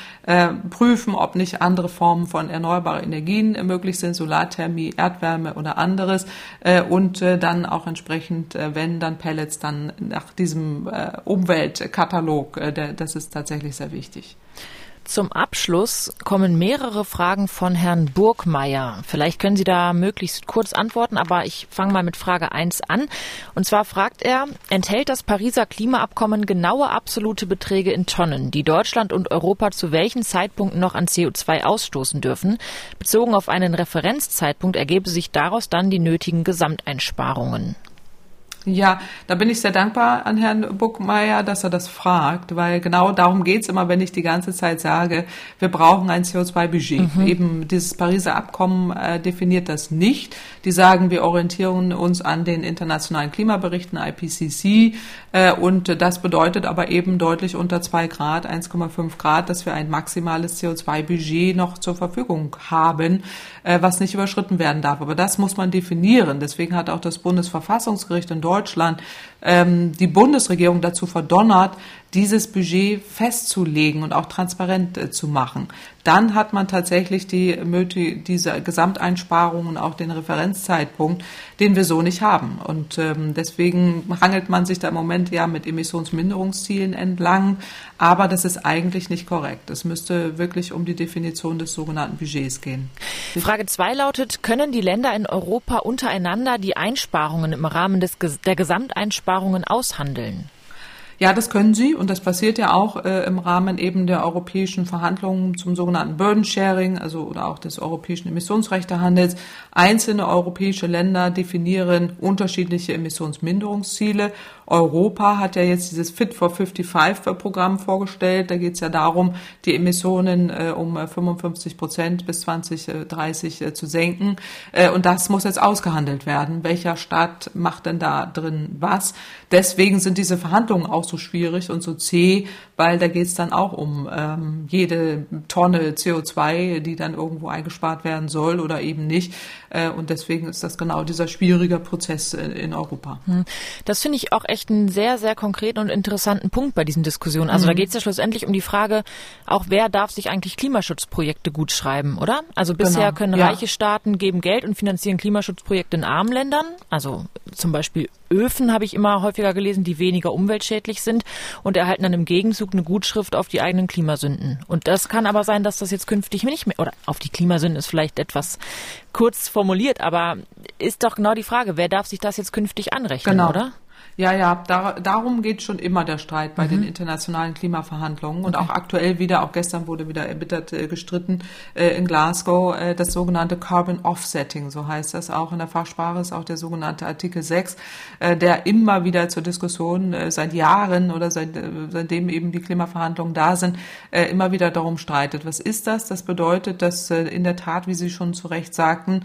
prüfen, ob nicht andere Formen von erneuerbaren Energien möglich sind, Solarthermie, Erdwärme oder anderes und dann auch entsprechend, wenn dann Pellets, dann nach diesem äh, Umweltkatalog, äh, das ist tatsächlich sehr wichtig. Zum Abschluss kommen mehrere Fragen von Herrn Burgmeier. Vielleicht können Sie da möglichst kurz antworten, aber ich fange mal mit Frage 1 an. Und zwar fragt er, enthält das Pariser Klimaabkommen genaue absolute Beträge in Tonnen, die Deutschland und Europa zu welchen Zeitpunkten noch an CO2 ausstoßen dürfen? Bezogen auf einen Referenzzeitpunkt ergebe sich daraus dann die nötigen Gesamteinsparungen. Ja, da bin ich sehr dankbar an Herrn Buckmeier, dass er das fragt, weil genau darum geht's immer, wenn ich die ganze Zeit sage, wir brauchen ein CO2-Budget. Mhm. Eben dieses Pariser Abkommen äh, definiert das nicht. Die sagen, wir orientieren uns an den internationalen Klimaberichten IPCC äh, und das bedeutet aber eben deutlich unter zwei Grad, 1,5 Grad, dass wir ein maximales CO2-Budget noch zur Verfügung haben, äh, was nicht überschritten werden darf. Aber das muss man definieren. Deswegen hat auch das Bundesverfassungsgericht in Deutschland Deutschland ähm, die Bundesregierung dazu verdonnert, dieses Budget festzulegen und auch transparent äh, zu machen. Dann hat man tatsächlich die, diese Gesamteinsparungen und auch den Referenzzeitpunkt, den wir so nicht haben. Und ähm, deswegen hangelt man sich da im Moment ja mit Emissionsminderungszielen entlang. Aber das ist eigentlich nicht korrekt. Es müsste wirklich um die Definition des sogenannten Budgets gehen. Frage 2 lautet, können die Länder in Europa untereinander die Einsparungen im Rahmen des, der Gesamteinsparungen aushandeln? Ja, das können sie und das passiert ja auch äh, im Rahmen eben der europäischen Verhandlungen zum sogenannten Burden Sharing, also oder auch des europäischen Emissionsrechtehandels. Einzelne europäische Länder definieren unterschiedliche Emissionsminderungsziele Europa hat ja jetzt dieses Fit for 55-Programm vorgestellt. Da geht es ja darum, die Emissionen äh, um 55 äh, Prozent bis 2030 äh, zu senken. Äh, und das muss jetzt ausgehandelt werden. Welcher Staat macht denn da drin was? Deswegen sind diese Verhandlungen auch so schwierig und so zäh, weil da geht es dann auch um ähm, jede Tonne CO2, die dann irgendwo eingespart werden soll oder eben nicht. Äh, und deswegen ist das genau dieser schwierige Prozess in, in Europa. Hm. Das finde ich auch echt einen sehr, sehr konkreten und interessanten Punkt bei diesen Diskussionen. Also mhm. da geht es ja schlussendlich um die Frage, auch wer darf sich eigentlich Klimaschutzprojekte gut schreiben, oder? Also bisher genau. können ja. reiche Staaten geben Geld und finanzieren Klimaschutzprojekte in armen Ländern. Also zum Beispiel Öfen habe ich immer häufiger gelesen, die weniger umweltschädlich sind und erhalten dann im Gegenzug eine Gutschrift auf die eigenen Klimasünden. Und das kann aber sein, dass das jetzt künftig nicht mehr, oder auf die Klimasünden ist vielleicht etwas kurz formuliert, aber ist doch genau die Frage, wer darf sich das jetzt künftig anrechnen, genau. oder? Ja, ja, da, darum geht schon immer der Streit bei mhm. den internationalen Klimaverhandlungen und okay. auch aktuell wieder, auch gestern wurde wieder erbittert äh, gestritten äh, in Glasgow, äh, das sogenannte Carbon Offsetting, so heißt das auch in der Fachsprache, ist auch der sogenannte Artikel 6, äh, der immer wieder zur Diskussion äh, seit Jahren oder seit, äh, seitdem eben die Klimaverhandlungen da sind, immer wieder darum streitet. Was ist das? Das bedeutet, dass in der Tat, wie Sie schon zu Recht sagten,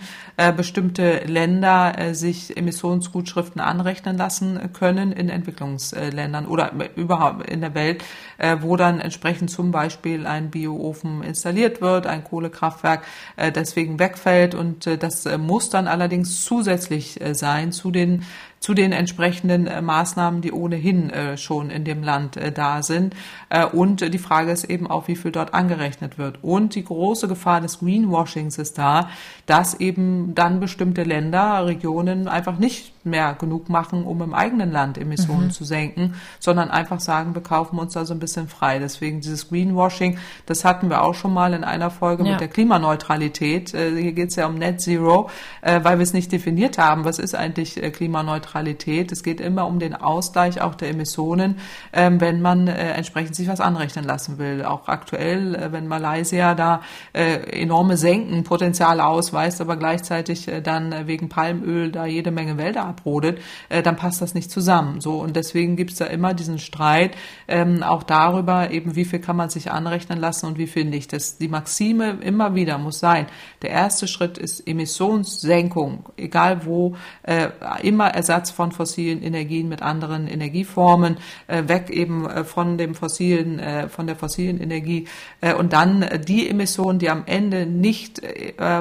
bestimmte Länder sich Emissionsgutschriften anrechnen lassen können können in Entwicklungsländern oder überhaupt in der Welt, äh, wo dann entsprechend zum Beispiel ein Bioofen installiert wird, ein Kohlekraftwerk äh, deswegen wegfällt. Und äh, das muss dann allerdings zusätzlich sein zu den zu den entsprechenden äh, Maßnahmen, die ohnehin äh, schon in dem Land äh, da sind. Und die Frage ist eben auch, wie viel dort angerechnet wird. Und die große Gefahr des Greenwashings ist da, dass eben dann bestimmte Länder, Regionen einfach nicht mehr genug machen, um im eigenen Land Emissionen mhm. zu senken, sondern einfach sagen, wir kaufen uns da so ein bisschen frei. Deswegen dieses Greenwashing, das hatten wir auch schon mal in einer Folge ja. mit der Klimaneutralität. Hier geht es ja um Net Zero, weil wir es nicht definiert haben. Was ist eigentlich Klimaneutralität? Neutralität. Es geht immer um den Ausgleich auch der Emissionen, ähm, wenn man äh, entsprechend sich was anrechnen lassen will. Auch aktuell, äh, wenn Malaysia da äh, enorme Senkenpotenziale ausweist, aber gleichzeitig dann wegen Palmöl da jede Menge Wälder abrodet, dann passt das nicht zusammen. So und deswegen gibt es da immer diesen Streit ähm, auch darüber, eben wie viel kann man sich anrechnen lassen und wie viel nicht. Das die Maxime immer wieder muss sein. Der erste Schritt ist Emissionssenkung, egal wo, immer Ersatz Ersatz von fossilen Energien mit anderen Energieformen, äh, weg eben äh, von dem fossilen, äh, von der fossilen Energie und dann die Emissionen, die am Ende nicht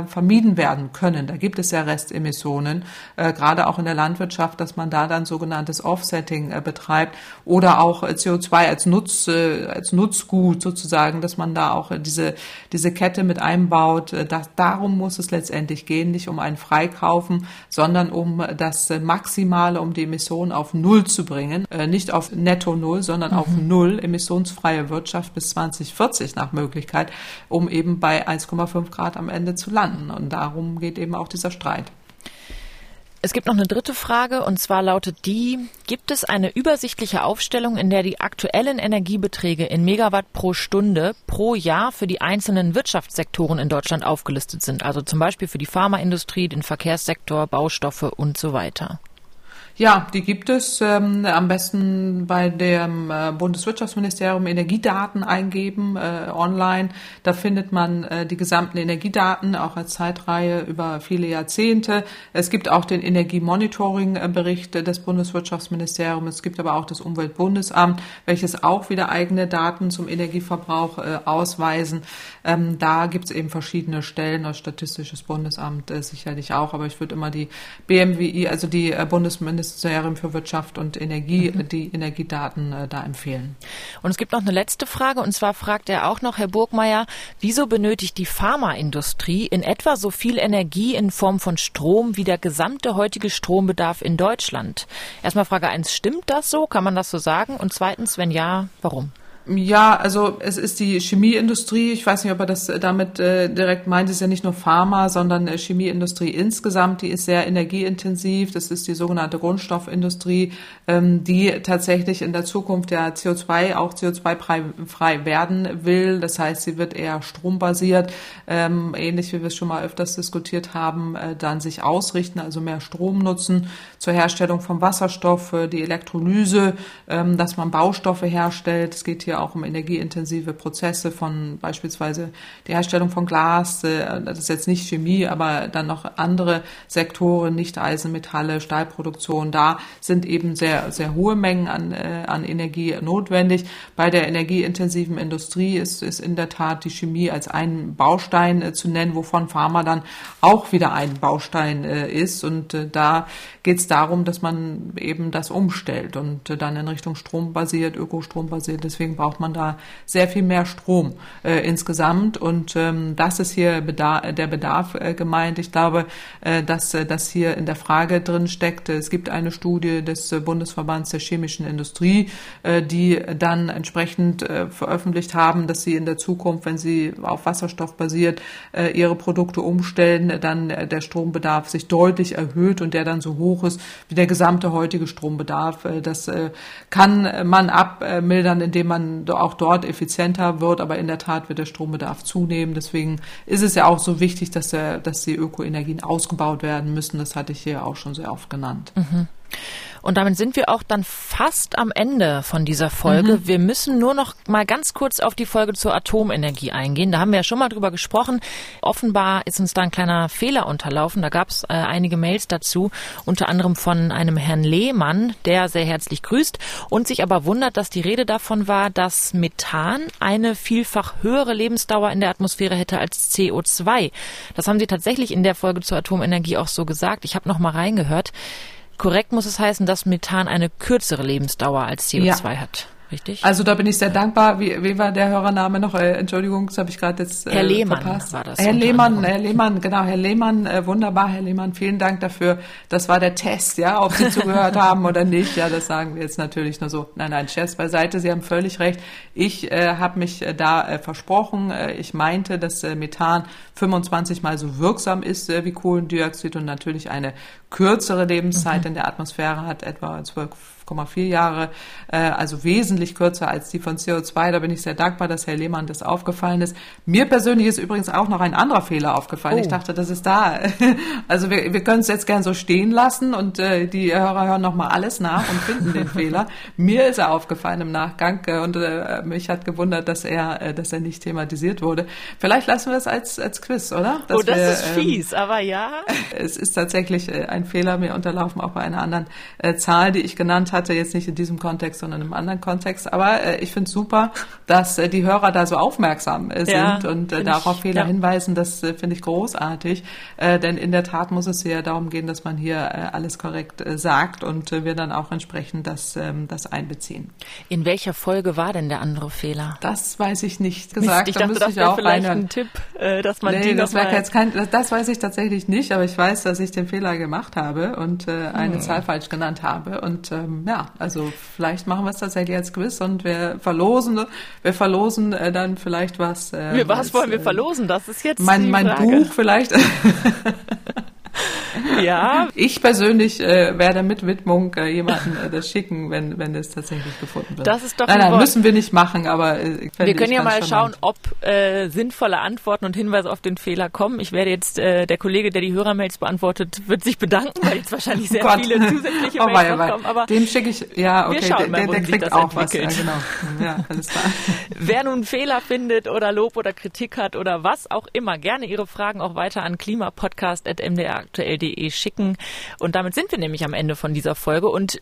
vermieden werden können. Da gibt es ja Restemissionen, gerade auch in der Landwirtschaft, dass man da dann sogenanntes Offsetting betreibt oder auch CO2 als Nutz, als Nutzgut sozusagen, dass man da auch diese, diese Kette mit einbaut. Das, darum muss es letztendlich gehen, nicht um ein Freikaufen, sondern um das Maximum Maximale, um die Emissionen auf Null zu bringen. Äh, nicht auf Netto Null, sondern mhm. auf Null emissionsfreie Wirtschaft bis 2040 nach Möglichkeit, um eben bei 1,5 Grad am Ende zu landen. Und darum geht eben auch dieser Streit. Es gibt noch eine dritte Frage und zwar lautet die, gibt es eine übersichtliche Aufstellung, in der die aktuellen Energiebeträge in Megawatt pro Stunde pro Jahr für die einzelnen Wirtschaftssektoren in Deutschland aufgelistet sind? Also zum Beispiel für die Pharmaindustrie, den Verkehrssektor, Baustoffe und so weiter. Ja, die gibt es. Ähm, am besten bei dem äh, Bundeswirtschaftsministerium Energiedaten eingeben äh, online. Da findet man äh, die gesamten Energiedaten auch als Zeitreihe über viele Jahrzehnte. Es gibt auch den Energiemonitoring-Bericht des Bundeswirtschaftsministeriums. Es gibt aber auch das Umweltbundesamt, welches auch wieder eigene Daten zum Energieverbrauch äh, ausweisen. Ähm, da gibt es eben verschiedene Stellen, das Statistisches Bundesamt äh, sicherlich auch, aber ich würde immer die BMWI, also die äh, Bundesministerium Ministerium für Wirtschaft und Energie mhm. die Energiedaten äh, da empfehlen. Und es gibt noch eine letzte Frage und zwar fragt er auch noch, Herr Burgmeier, wieso benötigt die Pharmaindustrie in etwa so viel Energie in Form von Strom wie der gesamte heutige Strombedarf in Deutschland? Erstmal Frage eins, stimmt das so? Kann man das so sagen? Und zweitens, wenn ja, warum? Ja, also es ist die Chemieindustrie. Ich weiß nicht, ob er das damit äh, direkt meint. Es ist ja nicht nur Pharma, sondern äh, Chemieindustrie insgesamt. Die ist sehr energieintensiv. Das ist die sogenannte Grundstoffindustrie, ähm, die tatsächlich in der Zukunft ja CO2 auch CO2-frei werden will. Das heißt, sie wird eher strombasiert, ähm, ähnlich wie wir es schon mal öfters diskutiert haben, äh, dann sich ausrichten, also mehr Strom nutzen zur Herstellung von Wasserstoff, äh, die Elektrolyse, ähm, dass man Baustoffe herstellt. Es geht hier auch um energieintensive Prozesse von beispielsweise die Herstellung von Glas, äh, das ist jetzt nicht Chemie, aber dann noch andere Sektoren, nicht Eisenmetalle, Stahlproduktion, da sind eben sehr, sehr hohe Mengen an, äh, an Energie notwendig. Bei der energieintensiven Industrie ist, ist in der Tat die Chemie als ein Baustein äh, zu nennen, wovon Pharma dann auch wieder ein Baustein ist. Und da geht es darum, dass man eben das umstellt und dann in Richtung Strom basiert, Ökostrom basiert. Deswegen braucht man da sehr viel mehr Strom äh, insgesamt. Und ähm, das ist hier Bedarf, der Bedarf äh, gemeint. Ich glaube, äh, dass äh, das hier in der Frage drin steckt. Es gibt eine Studie des äh, Bundesverbands der chemischen Industrie, äh, die dann entsprechend veröffentlicht haben, dass sie in der Zukunft, wenn sie auf Wasserstoff basiert, ihre Produkte umstellen, dann der Strombedarf sich deutlich erhöht und der dann so hoch ist wie der gesamte heutige Strombedarf. Das kann man abmildern, indem man auch dort effizienter wird, aber in der Tat wird der Strombedarf zunehmen. Deswegen ist es ja auch so wichtig, dass, der, dass die Ökoenergien ausgebaut werden müssen. Das hatte ich hier auch schon sehr oft genannt. Mhm. Und damit sind wir auch dann fast am Ende von dieser Folge. Mhm. Wir müssen nur noch mal ganz kurz auf die Folge zur Atomenergie eingehen. Da haben wir ja schon mal drüber gesprochen. Offenbar ist uns da ein kleiner Fehler unterlaufen. Da gab es äh, einige Mails dazu, unter anderem von einem Herrn Lehmann, der sehr herzlich grüßt und sich aber wundert, dass die Rede davon war, dass Methan eine vielfach höhere Lebensdauer in der Atmosphäre hätte als CO2. Das haben Sie tatsächlich in der Folge zur Atomenergie auch so gesagt. Ich habe noch mal reingehört. Korrekt muss es heißen, dass Methan eine kürzere Lebensdauer als CO2 ja. hat. Richtig? Also da bin ich sehr dankbar. Wie, wie war der Hörername noch? Äh, Entschuldigung, das habe ich gerade jetzt äh, Herr Lehmann verpasst. war das. Herr Lehmann, Herr Lehmann, genau, Herr Lehmann, äh, wunderbar, Herr Lehmann, vielen Dank dafür. Das war der Test, ja, ob Sie zugehört haben oder nicht. Ja, das sagen wir jetzt natürlich nur so. Nein, nein, Scherz beiseite. Sie haben völlig recht. Ich äh, habe mich äh, da äh, versprochen. Äh, ich meinte, dass äh, Methan 25 mal so wirksam ist äh, wie Kohlendioxid und natürlich eine kürzere Lebenszeit mhm. in der Atmosphäre hat, etwa 12 5,4 Jahre, äh, also wesentlich kürzer als die von CO2. Da bin ich sehr dankbar, dass Herr Lehmann das aufgefallen ist. Mir persönlich ist übrigens auch noch ein anderer Fehler aufgefallen. Oh. Ich dachte, das ist da. Also wir, wir können es jetzt gern so stehen lassen und äh, die Hörer hören nochmal alles nach und finden den Fehler. Mir ist er aufgefallen im Nachgang äh, und äh, mich hat gewundert, dass er, äh, dass er nicht thematisiert wurde. Vielleicht lassen wir es als, als Quiz, oder? Dass oh, das wir, ist ähm, fies, ähm, aber ja. Es ist tatsächlich äh, ein Fehler mir unterlaufen, auch bei einer anderen äh, Zahl, die ich genannt hatte, jetzt nicht in diesem Kontext, sondern im anderen Kontext. Aber äh, ich finde es super, dass äh, die Hörer da so aufmerksam äh, sind ja, und äh, darauf ich, Fehler ja. hinweisen. Das äh, finde ich großartig. Äh, denn in der Tat muss es ja darum gehen, dass man hier äh, alles korrekt äh, sagt und äh, wir dann auch entsprechend das, ähm, das einbeziehen. In welcher Folge war denn der andere Fehler? Das weiß ich nicht gesagt. Mist, ich dachte, da das wäre vielleicht reinhören. ein Tipp, äh, dass man nee, die das, jetzt kein, das, das weiß ich tatsächlich nicht, aber ich weiß, dass ich den Fehler gemacht habe und äh, eine hm. Zahl falsch genannt habe. Und ähm, ja, also vielleicht machen wir es tatsächlich als Quiz und wir verlosen, wir verlosen äh, dann vielleicht was. Äh, was als, wollen wir äh, verlosen? Das ist jetzt mein, mein. Buch vielleicht. Ja. Ich persönlich äh, werde mit Widmung äh, jemanden äh, das schicken, wenn, wenn es tatsächlich gefunden wird. Das ist doch Nein, nein, müssen wir nicht machen, aber äh, wir können ja mal schauen, ob äh, sinnvolle Antworten und Hinweise auf den Fehler kommen. Ich werde jetzt, äh, der Kollege, der die Hörermails beantwortet, wird sich bedanken, weil jetzt wahrscheinlich sehr oh viele zusätzliche oh, Mails wei, kommen. Aber dem schicke ich, ja, okay, der, der, der kriegt auch entwickelt. was. Ja, genau. Ja, alles klar. Wer nun Fehler findet oder Lob oder Kritik hat oder was auch immer, gerne Ihre Fragen auch weiter an klimapodcast.mdraktuell.de schicken. Und damit sind wir nämlich am Ende von dieser Folge. Und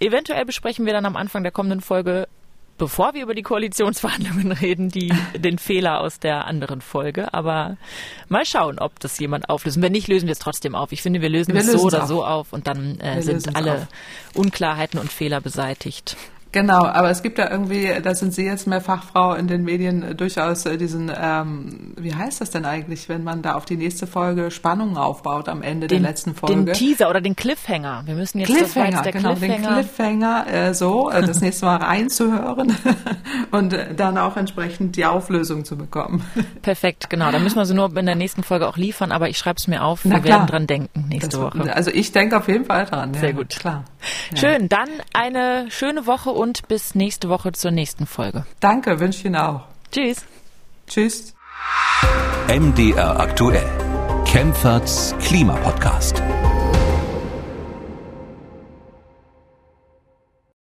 eventuell besprechen wir dann am Anfang der kommenden Folge bevor wir über die Koalitionsverhandlungen reden, die, den Fehler aus der anderen Folge. Aber mal schauen, ob das jemand auflöst. wenn nicht, lösen wir es trotzdem auf. Ich finde, wir lösen wir es so oder auf. so auf und dann äh, sind alle auf. Unklarheiten und Fehler beseitigt. Genau, aber es gibt da irgendwie, da sind Sie jetzt mehr Fachfrau in den Medien, äh, durchaus äh, diesen, ähm, wie heißt das denn eigentlich, wenn man da auf die nächste Folge Spannungen aufbaut am Ende den, der letzten Folge? Den Teaser oder den Cliffhanger. Wir müssen jetzt Cliffhanger, der genau, Cliffhanger. den Cliffhanger äh, so, äh, das nächste Mal reinzuhören und äh, dann auch entsprechend die Auflösung zu bekommen. Perfekt, genau. Da müssen wir sie nur in der nächsten Folge auch liefern, aber ich schreibe es mir auf. Na wir klar. werden dran denken nächste Das- Woche. Also ich denke auf jeden Fall dran. Sehr ja, gut. Klar. Ja. Schön, dann eine schöne Woche und bis nächste Woche zur nächsten Folge. Danke, wünsche ich Ihnen auch. Tschüss. Tschüss. MDR aktuell. Kempferts Klimapodcast.